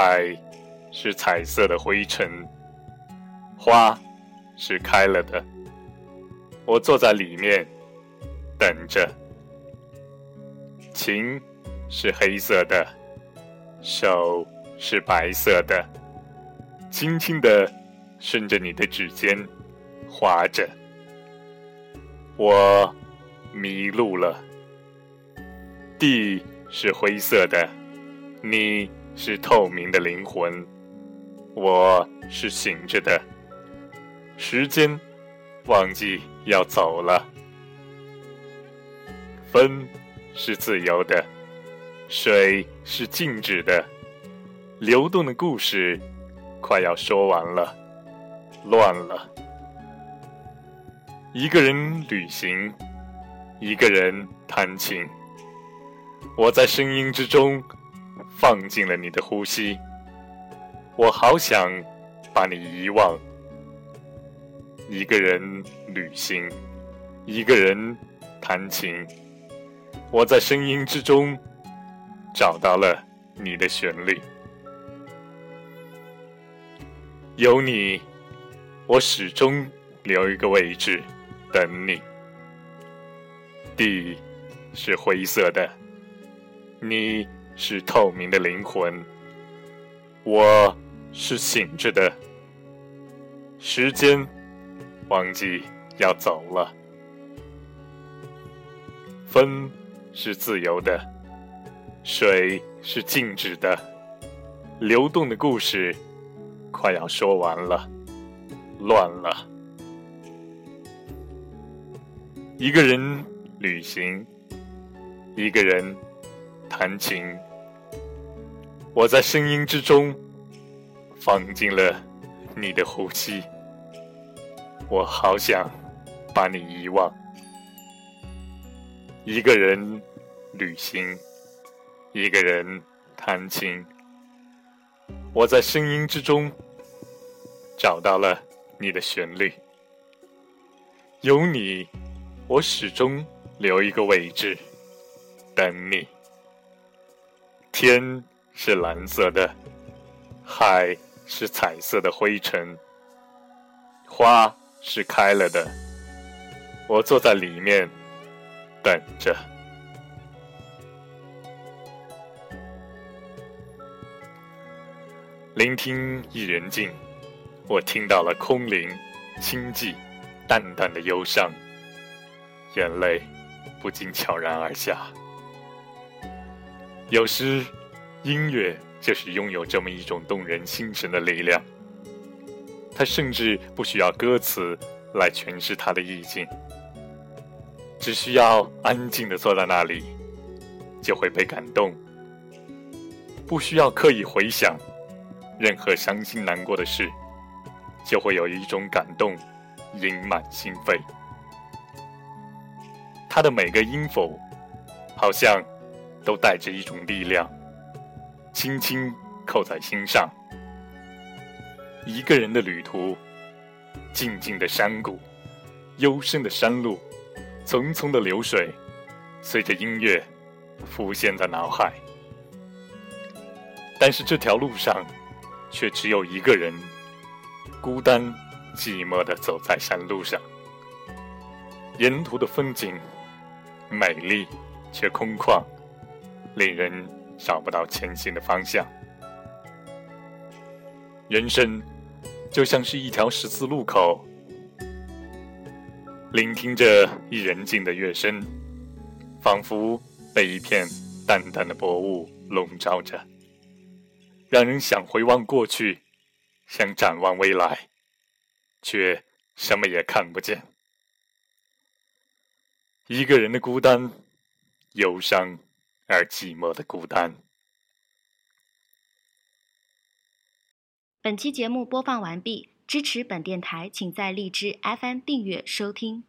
海是彩色的灰尘，花是开了的。我坐在里面等着。琴是黑色的，手是白色的，轻轻的顺着你的指尖划着。我迷路了。地是灰色的，你是透明的灵魂，我是醒着的。时间忘记要走了。风是自由的，水是静止的，流动的故事快要说完了，乱了。一个人旅行，一个人弹琴。我在声音之中放进了你的呼吸，我好想把你遗忘。一个人旅行，一个人弹琴。我在声音之中找到了你的旋律，有你，我始终留一个位置等你。地是灰色的。你是透明的灵魂，我是醒着的。时间忘记要走了，风是自由的，水是静止的，流动的故事快要说完了，乱了。一个人旅行，一个人。弹琴，我在声音之中放进了你的呼吸。我好想把你遗忘。一个人旅行，一个人弹琴。我在声音之中找到了你的旋律。有你，我始终留一个位置等你。天是蓝色的，海是彩色的灰尘，花是开了的。我坐在里面等着，聆听一人静。我听到了空灵、清寂、淡淡的忧伤，眼泪不禁悄然而下。有时，音乐就是拥有这么一种动人心神的力量。它甚至不需要歌词来诠释它的意境，只需要安静的坐在那里，就会被感动。不需要刻意回想任何伤心难过的事，就会有一种感动盈满心扉。它的每个音符，好像。都带着一种力量，轻轻扣在心上。一个人的旅途，静静的山谷，幽深的山路，淙淙的流水，随着音乐浮现在脑海。但是这条路上，却只有一个人，孤单寂寞的走在山路上。沿途的风景美丽却空旷。令人找不到前行的方向。人生就像是一条十字路口，聆听着一人静的乐声，仿佛被一片淡淡的薄雾笼罩着，让人想回望过去，想展望未来，却什么也看不见。一个人的孤单、忧伤。而寂寞的孤单。本期节目播放完毕，支持本电台，请在荔枝 FM 订阅收听。